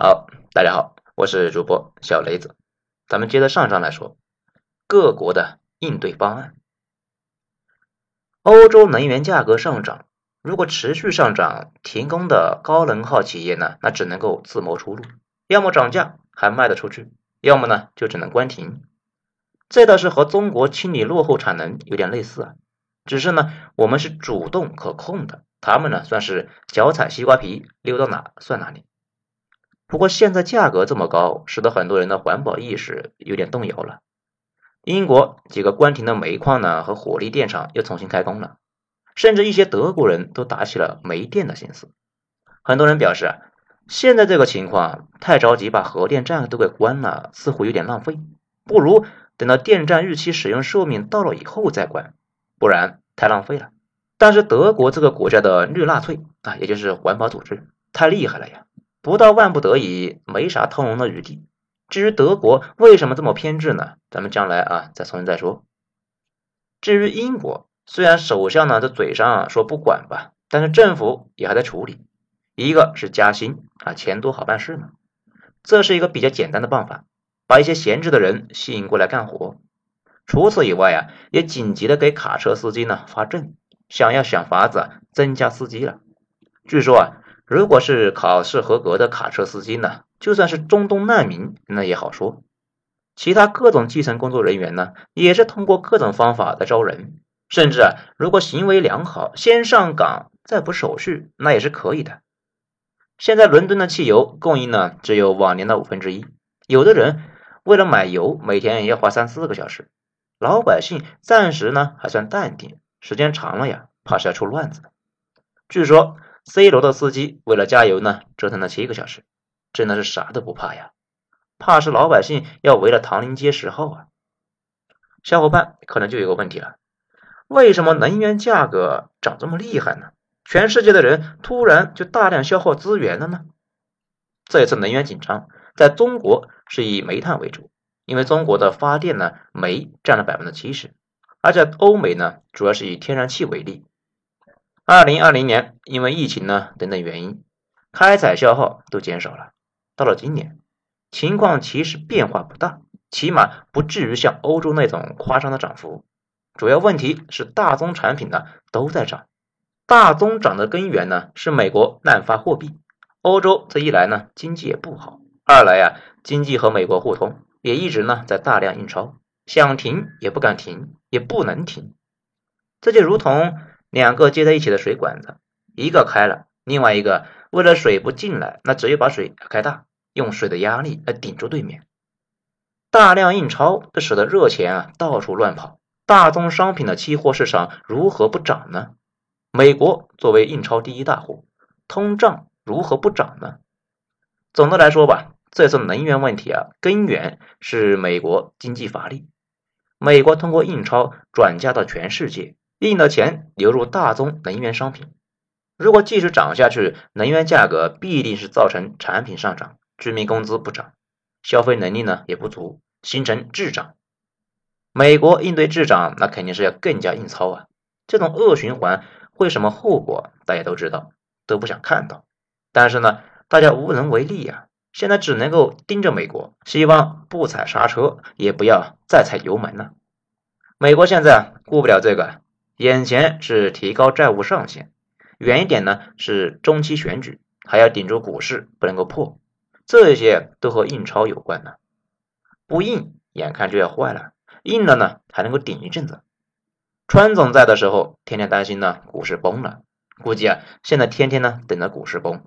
好，大家好，我是主播小雷子，咱们接着上章来说各国的应对方案。欧洲能源价格上涨，如果持续上涨，停工的高能耗企业呢，那只能够自谋出路，要么涨价还卖得出去，要么呢就只能关停。这倒是和中国清理落后产能有点类似啊，只是呢我们是主动可控的，他们呢算是脚踩西瓜皮，溜到哪算哪里。不过现在价格这么高，使得很多人的环保意识有点动摇了。英国几个关停的煤矿呢和火力电厂又重新开工了，甚至一些德国人都打起了煤电的心思。很多人表示啊，现在这个情况太着急把核电站都给关了，似乎有点浪费，不如等到电站预期使用寿命到了以后再关，不然太浪费了。但是德国这个国家的绿纳粹啊，也就是环保组织太厉害了呀。不到万不得已，没啥通融的余地。至于德国为什么这么偏执呢？咱们将来啊再重新再说。至于英国，虽然首相呢在嘴上说不管吧，但是政府也还在处理。一个是加薪啊，钱多好办事嘛，这是一个比较简单的办法，把一些闲置的人吸引过来干活。除此以外啊，也紧急的给卡车司机呢发证，想要想法子增加司机了。据说啊。如果是考试合格的卡车司机呢，就算是中东难民，那也好说。其他各种基层工作人员呢，也是通过各种方法来招人。甚至啊，如果行为良好，先上岗再补手续，那也是可以的。现在伦敦的汽油供应呢，只有往年的五分之一。有的人为了买油，每天要花三四个小时。老百姓暂时呢还算淡定，时间长了呀，怕是要出乱子。据说。C 罗的司机为了加油呢，折腾了七个小时，真的是啥都不怕呀，怕是老百姓要围了唐宁街十号啊！小伙伴可能就有个问题了，为什么能源价格涨这么厉害呢？全世界的人突然就大量消耗资源了呢？这一次能源紧张，在中国是以煤炭为主，因为中国的发电呢，煤占了百分之七十，而在欧美呢，主要是以天然气为例。二零二零年，因为疫情呢等等原因，开采消耗都减少了。到了今年，情况其实变化不大，起码不至于像欧洲那种夸张的涨幅。主要问题是大宗产品呢都在涨，大宗涨的根源呢是美国滥发货币。欧洲这一来呢经济也不好，二来呀经济和美国互通，也一直呢在大量印钞，想停也不敢停，也不能停。这就如同。两个接在一起的水管子，一个开了，另外一个为了水不进来，那只有把水开大，用水的压力来顶住对面。大量印钞，这使得热钱啊到处乱跑，大宗商品的期货市场如何不涨呢？美国作为印钞第一大户，通胀如何不涨呢？总的来说吧，这次能源问题啊，根源是美国经济乏力，美国通过印钞转嫁到全世界。印的钱流入大宗能源商品，如果继续涨下去，能源价格必定是造成产品上涨，居民工资不涨，消费能力呢也不足，形成滞涨。美国应对滞涨，那肯定是要更加硬操啊！这种恶循环会什么后果，大家都知道，都不想看到。但是呢，大家无能为力呀，现在只能够盯着美国，希望不踩刹车，也不要再踩油门了。美国现在顾不了这个。眼前是提高债务上限，远一点呢是中期选举，还要顶住股市不能够破，这些都和印钞有关呢。不印，眼看就要坏了；印了呢，还能够顶一阵子。川总在的时候，天天担心呢股市崩了，估计啊现在天天呢等着股市崩，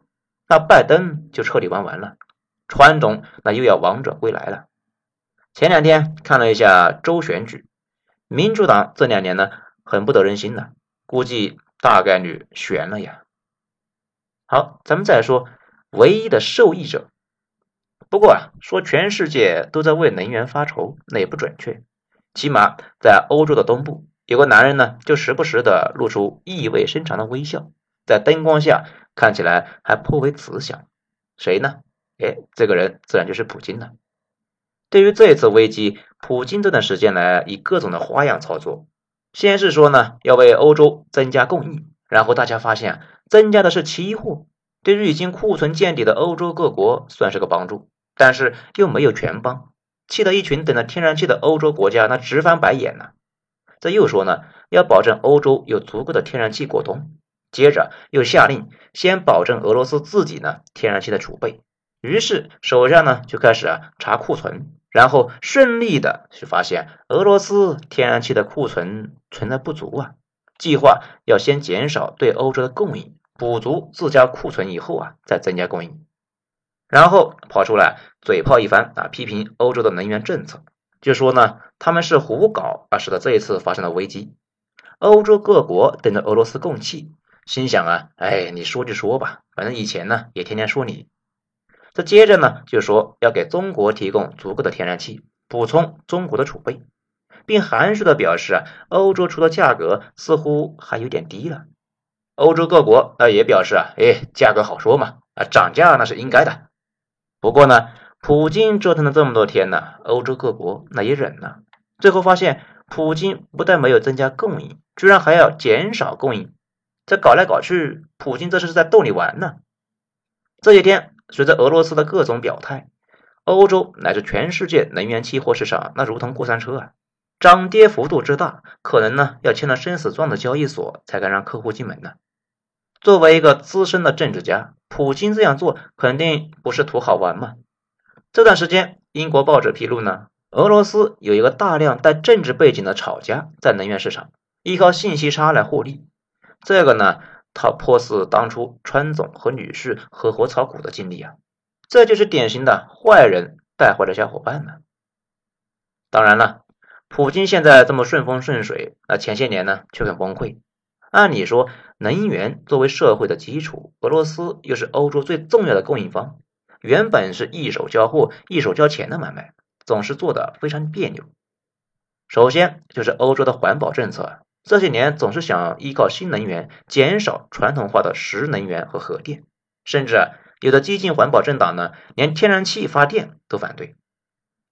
那拜登就彻底玩完了，川总那又要王者归来了。前两天看了一下州选举，民主党这两年呢。很不得人心的，估计大概率悬了呀。好，咱们再说唯一的受益者。不过啊，说全世界都在为能源发愁，那也不准确。起码在欧洲的东部，有个男人呢，就时不时的露出意味深长的微笑，在灯光下看起来还颇为慈祥。谁呢？哎，这个人自然就是普京了。对于这次危机，普京这段时间来以各种的花样操作。先是说呢，要为欧洲增加供应，然后大家发现增加的是期货，对于已经库存见底的欧洲各国算是个帮助，但是又没有全帮，气得一群等着天然气的欧洲国家那直翻白眼呢。这又说呢，要保证欧洲有足够的天然气过冬，接着又下令先保证俄罗斯自己呢天然气的储备。于是手下呢就开始啊查库存，然后顺利的去发现俄罗斯天然气的库存存在不足啊，计划要先减少对欧洲的供应，补足自家库存以后啊再增加供应，然后跑出来嘴炮一番啊批评欧洲的能源政策。就说呢，他们是胡搞啊，使得这一次发生了危机。欧洲各国等着俄罗斯供气，心想啊，哎，你说就说吧，反正以前呢也天天说你。这接着呢就说要给中国提供足够的天然气，补充中国的储备，并含蓄的表示啊，欧洲出的价格似乎还有点低了。欧洲各国那也表示啊，哎，价格好说嘛，啊，涨价那是应该的。不过呢。普京折腾了这么多天呢，欧洲各国那也忍了。最后发现，普京不但没有增加供应，居然还要减少供应。这搞来搞去，普京这是在逗你玩呢。这些天，随着俄罗斯的各种表态，欧洲乃至全世界能源期货市场那如同过山车啊，涨跌幅度之大，可能呢要签了生死状的交易所才敢让客户进门呢。作为一个资深的政治家，普京这样做肯定不是图好玩嘛。这段时间，英国报纸披露呢，俄罗斯有一个大量带政治背景的炒家在能源市场依靠信息差来获利。这个呢，他颇似当初川总和女婿合伙炒股的经历啊。这就是典型的坏人带坏了小伙伴呢。当然了，普京现在这么顺风顺水，那前些年呢却很崩溃。按理说，能源作为社会的基础，俄罗斯又是欧洲最重要的供应方。原本是一手交货一手交钱的买卖，总是做的非常别扭。首先就是欧洲的环保政策，这些年总是想依靠新能源减少传统化的石能源和核电，甚至有的激进环保政党呢，连天然气发电都反对。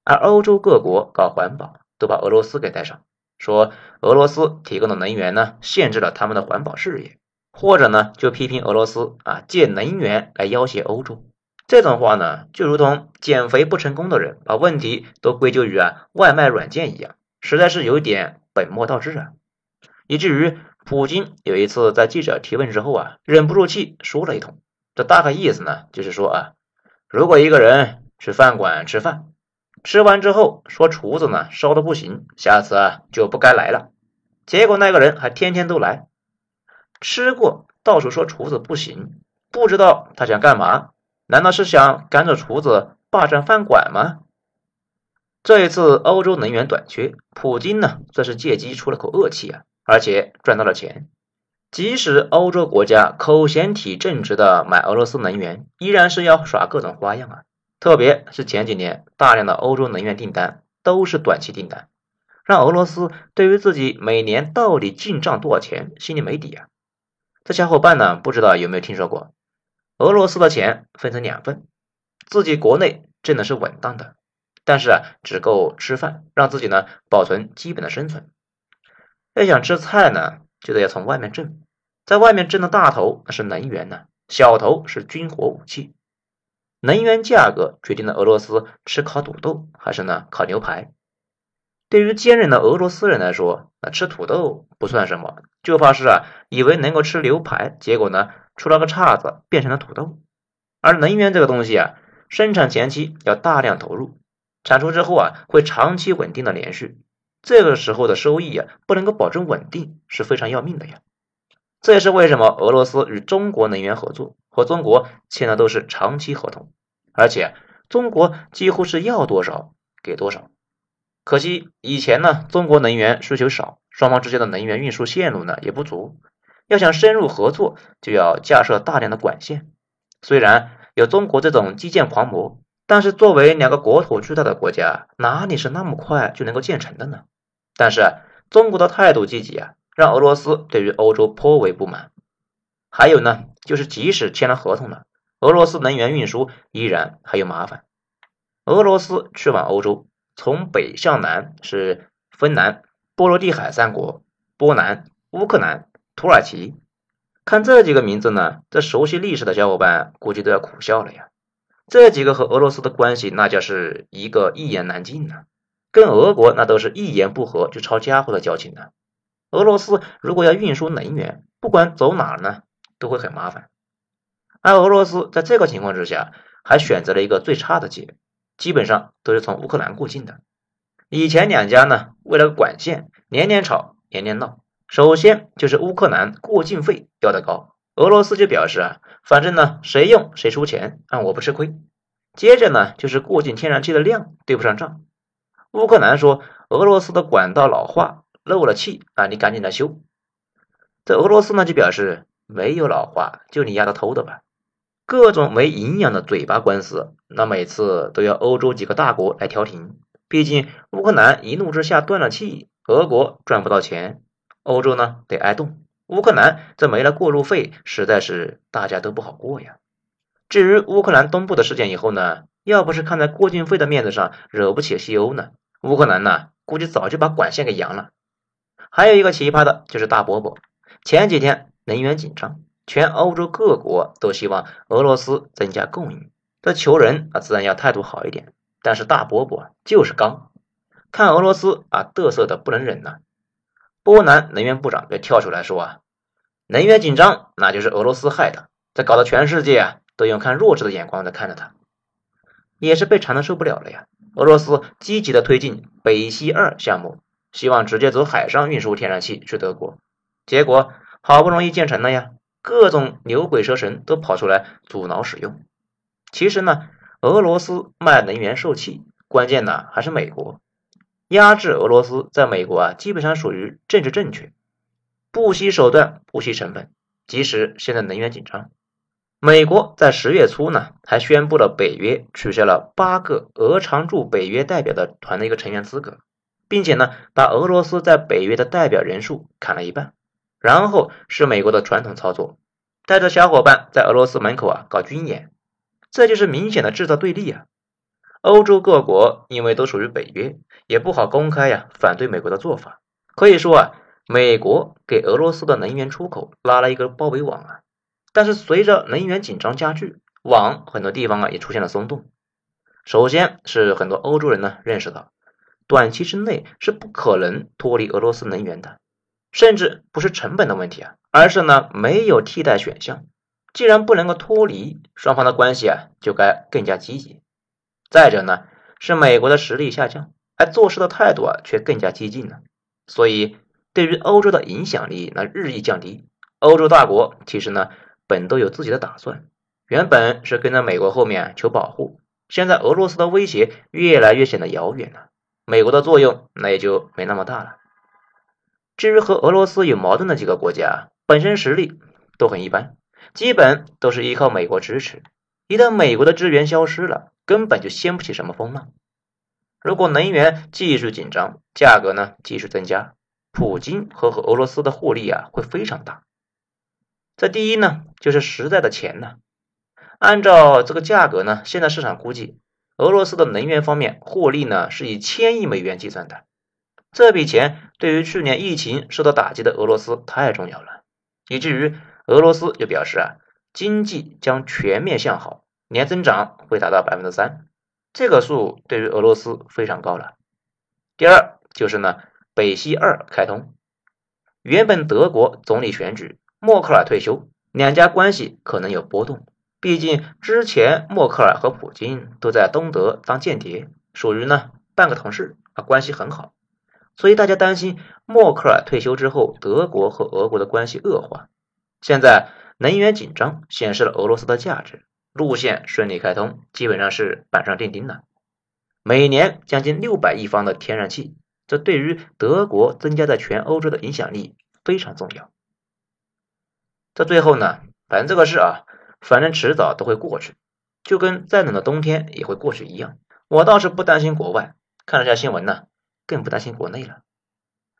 而欧洲各国搞环保都把俄罗斯给带上，说俄罗斯提供的能源呢，限制了他们的环保事业，或者呢就批评俄罗斯啊借能源来要挟欧洲。这种话呢，就如同减肥不成功的人把问题都归咎于啊外卖软件一样，实在是有点本末倒置啊。以至于普京有一次在记者提问之后啊，忍不住气说了一通。这大概意思呢，就是说啊，如果一个人去饭馆吃饭，吃完之后说厨子呢烧的不行，下次啊就不该来了。结果那个人还天天都来，吃过到处说厨子不行，不知道他想干嘛。难道是想赶走厨子，霸占饭馆吗？这一次欧洲能源短缺，普京呢算是借机出了口恶气啊，而且赚到了钱。即使欧洲国家口嫌体正直的买俄罗斯能源，依然是要耍各种花样啊。特别是前几年大量的欧洲能源订单都是短期订单，让俄罗斯对于自己每年到底进账多少钱心里没底啊。这小伙伴呢，不知道有没有听说过？俄罗斯的钱分成两份，自己国内挣的是稳当的，但是啊只够吃饭，让自己呢保存基本的生存。要想吃菜呢，就得要从外面挣，在外面挣的大头那是能源呢，小头是军火武器。能源价格决定了俄罗斯吃烤土豆还是呢烤牛排。对于坚韧的俄罗斯人来说，那吃土豆不算什么，就怕是啊以为能够吃牛排，结果呢？出了个岔子，变成了土豆。而能源这个东西啊，生产前期要大量投入，产出之后啊，会长期稳定的连续。这个时候的收益啊，不能够保证稳定，是非常要命的呀。这也是为什么俄罗斯与中国能源合作，和中国签的都是长期合同，而且中国几乎是要多少给多少。可惜以前呢，中国能源需求少，双方之间的能源运输线路呢也不足。要想深入合作，就要架设大量的管线。虽然有中国这种基建狂魔，但是作为两个国土巨大的国家，哪里是那么快就能够建成的呢？但是中国的态度积极啊，让俄罗斯对于欧洲颇为不满。还有呢，就是即使签了合同了，俄罗斯能源运输依然还有麻烦。俄罗斯去往欧洲，从北向南是芬兰、波罗的海三国、波兰、乌克兰。土耳其看这几个名字呢，这熟悉历史的小伙伴估计都要苦笑了呀。这几个和俄罗斯的关系，那就是一个一言难尽呐，跟俄国那都是一言不合就抄家伙的交情呢。俄罗斯如果要运输能源，不管走哪呢，都会很麻烦。而俄罗斯在这个情况之下，还选择了一个最差的解，基本上都是从乌克兰过境的。以前两家呢，为了管线，年年吵，年年闹。首先就是乌克兰过境费要得高，俄罗斯就表示啊，反正呢谁用谁出钱，啊我不吃亏。接着呢就是过境天然气的量对不上账，乌克兰说俄罗斯的管道老化漏了气啊，你赶紧来修。这俄罗斯呢就表示没有老化，就你丫的偷的吧。各种没营养的嘴巴官司，那每次都要欧洲几个大国来调停，毕竟乌克兰一怒之下断了气，俄国赚不到钱。欧洲呢得挨冻，乌克兰这没了过路费，实在是大家都不好过呀。至于乌克兰东部的事件以后呢，要不是看在过境费的面子上惹不起西欧呢，乌克兰呢估计早就把管线给扬了。还有一个奇葩的就是大伯伯，前几天能源紧张，全欧洲各国都希望俄罗斯增加供应，这求人啊自然要态度好一点，但是大伯伯就是刚，看俄罗斯啊嘚瑟的不能忍呐。波兰能源部长就跳出来说啊，能源紧张那就是俄罗斯害的，这搞得全世界啊都用看弱智的眼光在看着他，也是被馋的受不了了呀。俄罗斯积极的推进北溪二项目，希望直接走海上运输天然气去德国，结果好不容易建成了呀，各种牛鬼蛇神都跑出来阻挠使用。其实呢，俄罗斯卖能源受气，关键呢还是美国。压制俄罗斯，在美国啊，基本上属于政治正确，不惜手段，不惜成本。即使现在能源紧张，美国在十月初呢，还宣布了北约取消了八个俄常驻北约代表的团的一个成员资格，并且呢，把俄罗斯在北约的代表人数砍了一半。然后是美国的传统操作，带着小伙伴在俄罗斯门口啊搞军演，这就是明显的制造对立啊。欧洲各国因为都属于北约，也不好公开呀反对美国的做法。可以说啊，美国给俄罗斯的能源出口拉了一个包围网啊。但是随着能源紧张加剧，网很多地方啊也出现了松动。首先是很多欧洲人呢认识到，短期之内是不可能脱离俄罗斯能源的，甚至不是成本的问题啊，而是呢没有替代选项。既然不能够脱离，双方的关系啊就该更加积极。再者呢，是美国的实力下降，而做事的态度啊却更加激进了，所以对于欧洲的影响力那日益降低。欧洲大国其实呢本都有自己的打算，原本是跟在美国后面求保护，现在俄罗斯的威胁越来越显得遥远了，美国的作用那也就没那么大了。至于和俄罗斯有矛盾的几个国家，本身实力都很一般，基本都是依靠美国支持，一旦美国的支援消失了。根本就掀不起什么风浪。如果能源继续紧张，价格呢继续增加，普京和和俄罗斯的获利啊会非常大。这第一呢就是实在的钱呢。按照这个价格呢，现在市场估计，俄罗斯的能源方面获利呢是以千亿美元计算的。这笔钱对于去年疫情受到打击的俄罗斯太重要了，以至于俄罗斯就表示啊，经济将全面向好。年增长会达到百分之三，这个数对于俄罗斯非常高了。第二就是呢，北溪二开通，原本德国总理选举，默克尔退休，两家关系可能有波动。毕竟之前默克尔和普京都在东德当间谍，属于呢半个同事啊，关系很好。所以大家担心默克尔退休之后，德国和俄国的关系恶化。现在能源紧张显示了俄罗斯的价值。路线顺利开通，基本上是板上钉钉了。每年将近六百亿方的天然气，这对于德国增加在全欧洲的影响力非常重要。这最后呢，反正这个事啊，反正迟早都会过去，就跟再冷的冬天也会过去一样。我倒是不担心国外，看了下新闻呢，更不担心国内了。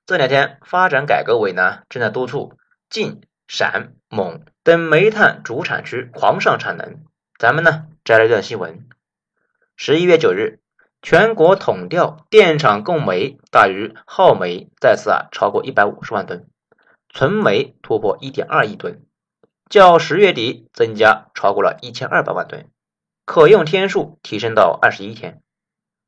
这两天，发展改革委呢正在督促晋、陕、蒙等煤炭主产区狂上产能。咱们呢摘了一段新闻：十一月九日，全国统调电厂供煤大于耗煤再次啊超过一百五十万吨，存煤突破一点二亿吨，较十月底增加超过了一千二百万吨，可用天数提升到二十一天，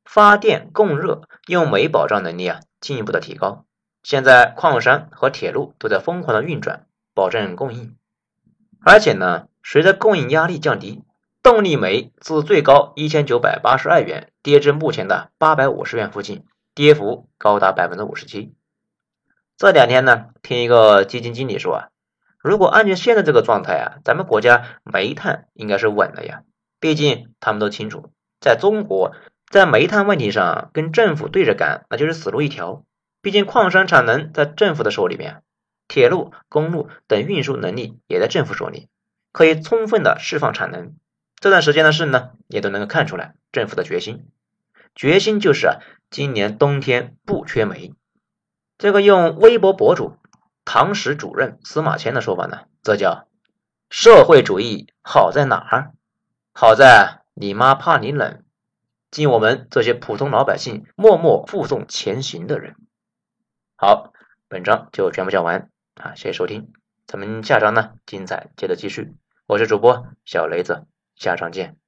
发电供热用煤保障能力啊进一步的提高。现在矿山和铁路都在疯狂的运转，保证供应。而且呢，随着供应压力降低，动力煤自最高一千九百八十二元跌至目前的八百五十元附近，跌幅高达百分之五十七。这两天呢，听一个基金经理说啊。如果按照现在这个状态啊，咱们国家煤炭应该是稳了呀。毕竟他们都清楚，在中国在煤炭问题上跟政府对着干，那就是死路一条。毕竟矿山产能在政府的手里面，铁路、公路等运输能力也在政府手里，可以充分的释放产能。这段时间的事呢，也都能够看出来政府的决心。决心就是啊，今年冬天不缺煤。这个用微博博主。唐史主任司马迁的说法呢，这叫社会主义好在哪儿？好在你妈怕你冷，敬我们这些普通老百姓默默负重前行的人。好，本章就全部讲完啊，谢谢收听，咱们下章呢精彩接着继续。我是主播小雷子，下章见。